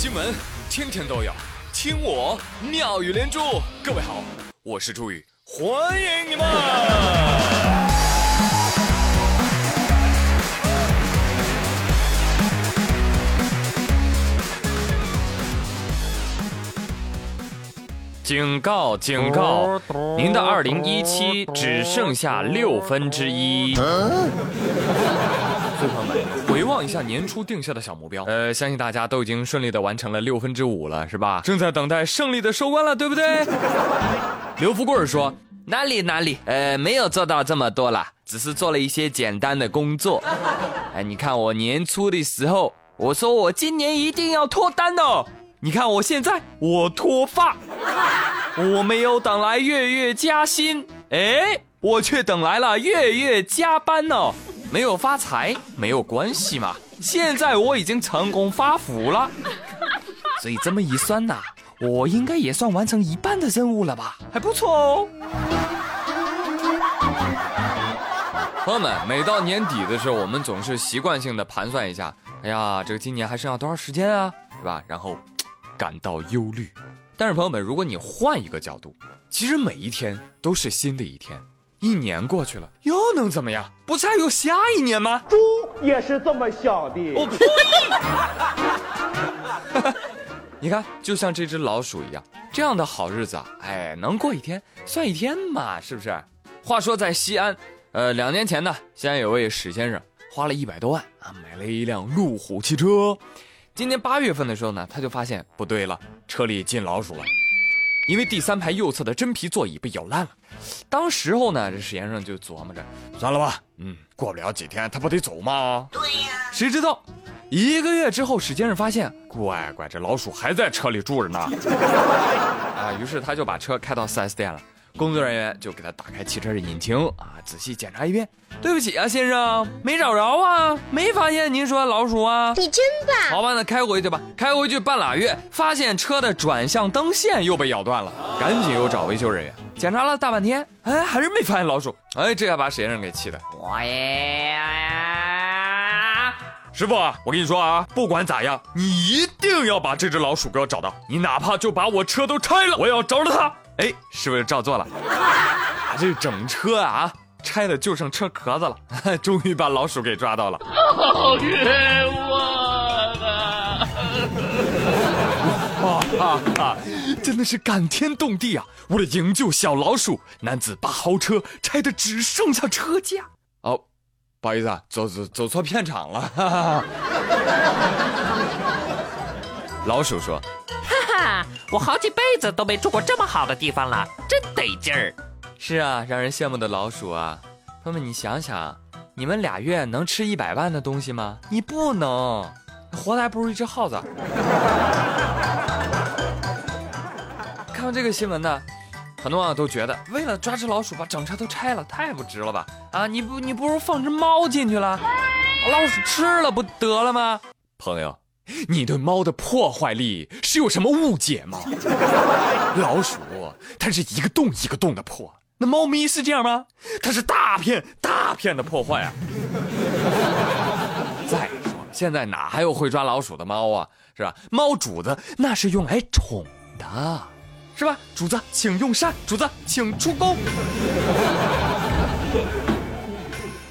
新闻天天都有，听我妙语连珠。各位好，我是朱宇，欢迎你们。警告！警告！您的二零一七只剩下六分之一。所以朋友们，回望一下年初定下的小目标，呃，相信大家都已经顺利的完成了六分之五了，是吧？正在等待胜利的收官了，对不对？刘富贵说：“哪里哪里，呃，没有做到这么多啦，只是做了一些简单的工作。哎，你看我年初的时候，我说我今年一定要脱单哦。”你看我现在，我脱发，我没有等来月月加薪，哎，我却等来了月月加班呢。没有发财没有关系嘛，现在我已经成功发福了，所以这么一算呐，我应该也算完成一半的任务了吧，还不错哦。朋友们，每到年底的时候，我们总是习惯性的盘算一下，哎呀，这个今年还剩下多少时间啊，是吧？然后。感到忧虑，但是朋友们，如果你换一个角度，其实每一天都是新的一天。一年过去了，又能怎么样？不是还有下一年吗？猪也是这么想的。我呸！你看，就像这只老鼠一样，这样的好日子啊，哎，能过一天算一天嘛，是不是？话说在西安，呃，两年前呢，西安有位史先生花了一百多万啊，买了一辆路虎汽车。今年八月份的时候呢，他就发现不对了，车里进老鼠了，因为第三排右侧的真皮座椅被咬烂了。当时候呢，这史先生就琢磨着，算了吧，嗯，过不了几天他不得走吗？对呀。谁知道，一个月之后，史先生发现，乖乖，这老鼠还在车里住着呢。啊，于是他就把车开到 4S 店了。工作人员就给他打开汽车的引擎啊，仔细检查一遍。对不起啊，先生，没找着啊，没发现您说老鼠啊。你真棒。好吧，那开回去吧。开回去半拉月，发现车的转向灯线又被咬断了，赶紧又找维修人员检查了大半天，哎，还是没发现老鼠。哎，这下把史先生给气的。我呀，师傅，我跟你说啊，不管咋样，你一定要把这只老鼠给我找到。你哪怕就把我车都拆了，我也要找着它。哎，师傅照做了，这整车啊，拆的就剩车壳子了，终于把老鼠给抓到了。好冤枉啊！哈哈哈，真的是感天动地啊！为了营救小老鼠，男子把豪车拆的只剩下车架。哦，不好意思啊，走走走错片场了。哈 哈老鼠说。我好几辈子都没住过这么好的地方了，真得劲儿。是啊，让人羡慕的老鼠啊！朋友们，你想想，你们俩月能吃一百万的东西吗？你不能，活的还不如一只耗子。看完这个新闻呢，很多网友都觉得，为了抓只老鼠把整车都拆了，太不值了吧？啊，你不，你不如放只猫进去了，老鼠吃了不得了吗？朋友。你对猫的破坏力是有什么误解吗？老鼠它是一个洞一个洞的破，那猫咪是这样吗？它是大片大片的破坏啊！再说了现在哪还有会抓老鼠的猫啊？是吧？猫主子那是用来宠的，是吧？主子请用膳，主子请出宫。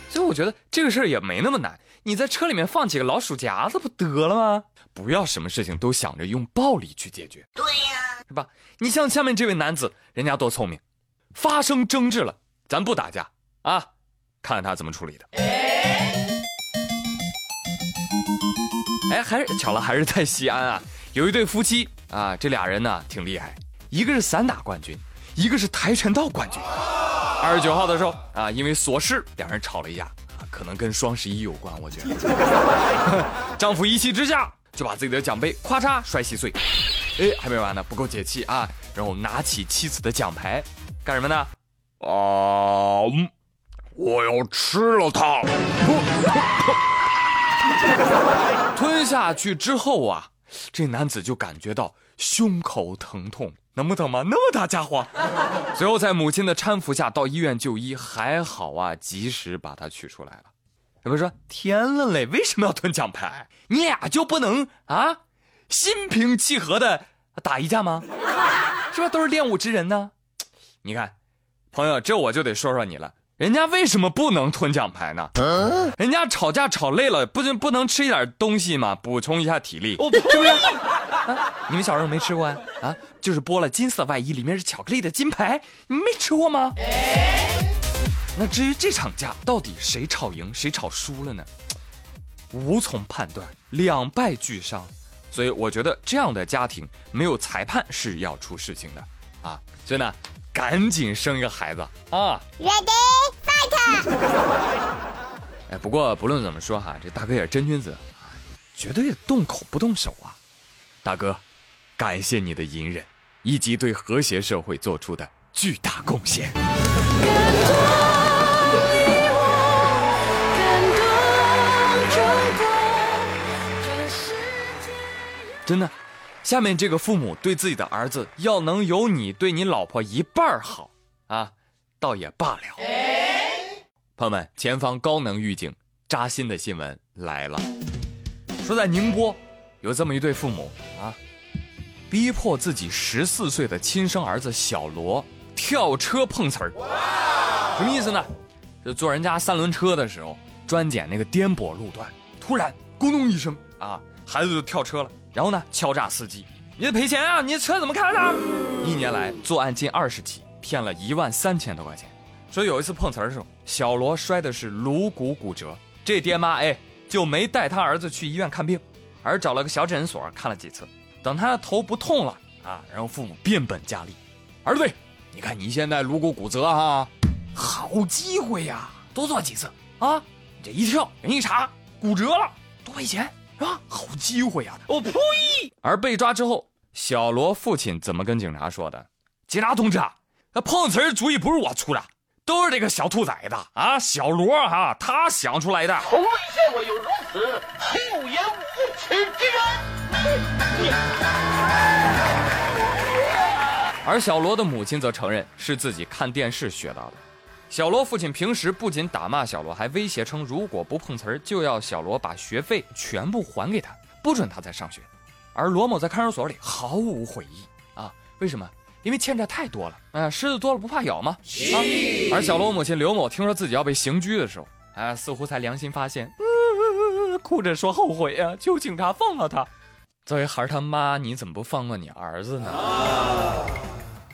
所以我觉得这个事儿也没那么难。你在车里面放几个老鼠夹子不得了吗？不要什么事情都想着用暴力去解决，对呀，是吧？你像下面这位男子，人家多聪明，发生争执了，咱不打架啊，看看他怎么处理的。哎，还是巧了，还是在西安啊，有一对夫妻啊，这俩人呢挺厉害，一个是散打冠军，一个是跆拳道冠军。二十九号的时候啊，因为琐事，两人吵了一架。可能跟双十一有关，我觉得。丈夫一气之下就把自己的奖杯咔嚓摔稀碎，哎，还没完呢，不够解气啊！然后拿起妻子的奖牌，干什么呢？啊，我要吃了它！吞下去之后啊，这男子就感觉到胸口疼痛，能不疼吗？那么大家伙！随后在母亲的搀扶下到医院就医，还好啊，及时把它取出来了。有人说：“天了嘞，为什么要吞奖牌？你俩就不能啊？心平气和的打一架吗？是吧？都是练武之人呢。你看，朋友，这我就得说说你了。人家为什么不能吞奖牌呢？人家吵架吵累了，不就不能吃一点东西吗？补充一下体力，是不是？啊，你们小时候没吃过啊？啊，就是剥了金色外衣，里面是巧克力的金牌，你没吃过吗？那至于这场架到底谁吵赢谁吵输了呢？无从判断，两败俱伤。所以我觉得这样的家庭没有裁判是要出事情的啊。所以呢。赶紧生一个孩子啊！Ready fight！哎，不过不论怎么说哈，这大哥也是真君子，绝对动口不动手啊！大哥，感谢你的隐忍，以及对和谐社会做出的巨大贡献。真的。下面这个父母对自己的儿子要能有你对你老婆一半好啊，倒也罢了。朋友们，前方高能预警，扎心的新闻来了。说在宁波，有这么一对父母啊，逼迫自己十四岁的亲生儿子小罗跳车碰瓷儿。什么意思呢？就坐人家三轮车的时候，专捡那个颠簸路段，突然咕咚一声啊，孩子就跳车了。然后呢，敲诈司机，你得赔钱啊！你车怎么开的？一年来作案近二十起，骗了一万三千多块钱。说有一次碰瓷儿的时候，小罗摔的是颅骨骨折，这爹妈哎就没带他儿子去医院看病，而找了个小诊所看了几次。等他的头不痛了啊，然后父母变本加厉，儿子，你看你现在颅骨骨折哈，好机会呀，多做几次啊！你这一跳，人一查骨折了，多赔钱。啊，好机会呀！我呸！而被抓之后，小罗父亲怎么跟警察说的？警察同志啊，那碰瓷儿主意不是我出的，都是这个小兔崽子啊，小罗啊，他想出来的。从未见过有如此厚颜无耻之人。而小罗的母亲则承认是自己看电视学到的。小罗父亲平时不仅打骂小罗，还威胁称，如果不碰瓷儿，就要小罗把学费全部还给他，不准他再上学。而罗某在看守所里毫无悔意啊？为什么？因为欠债太多了。哎，狮子多了不怕咬吗？啊！而小罗母亲刘某听说自己要被刑拘的时候，哎，似乎才良心发现，哭着说后悔呀，求警察放了他。作为孩儿他妈，你怎么不放过你儿子呢？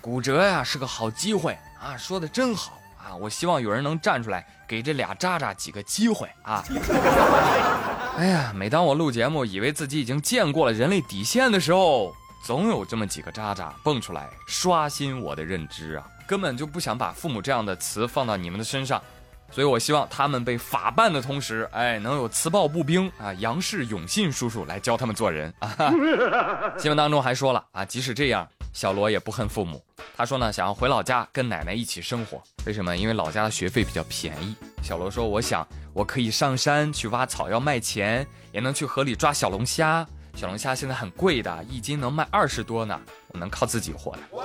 骨折呀，是个好机会啊！说的真好。啊！我希望有人能站出来，给这俩渣渣几个机会啊！哎呀，每当我录节目，以为自己已经见过了人类底线的时候，总有这么几个渣渣蹦出来，刷新我的认知啊！根本就不想把父母这样的词放到你们的身上，所以我希望他们被法办的同时，哎，能有磁暴步兵啊，杨氏永信叔叔来教他们做人啊！新闻当中还说了啊，即使这样。小罗也不恨父母，他说呢，想要回老家跟奶奶一起生活。为什么？因为老家的学费比较便宜。小罗说：“我想我可以上山去挖草药卖钱，也能去河里抓小龙虾。小龙虾现在很贵的，一斤能卖二十多呢。我能靠自己活的。”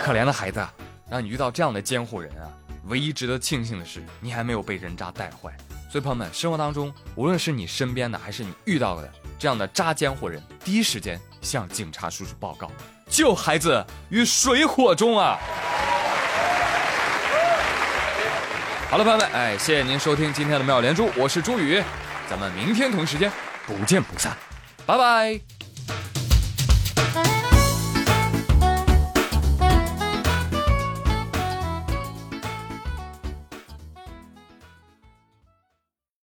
可怜的孩子，让你遇到这样的监护人啊！唯一值得庆幸的是，你还没有被人渣带坏。所以朋友们，生活当中，无论是你身边的，还是你遇到的这样的渣监护人，第一时间向警察叔叔报告。救孩子于水火中啊！好了，朋友们，哎，谢谢您收听今天的妙连珠，我是朱宇，咱们明天同一时间不见不散，拜拜。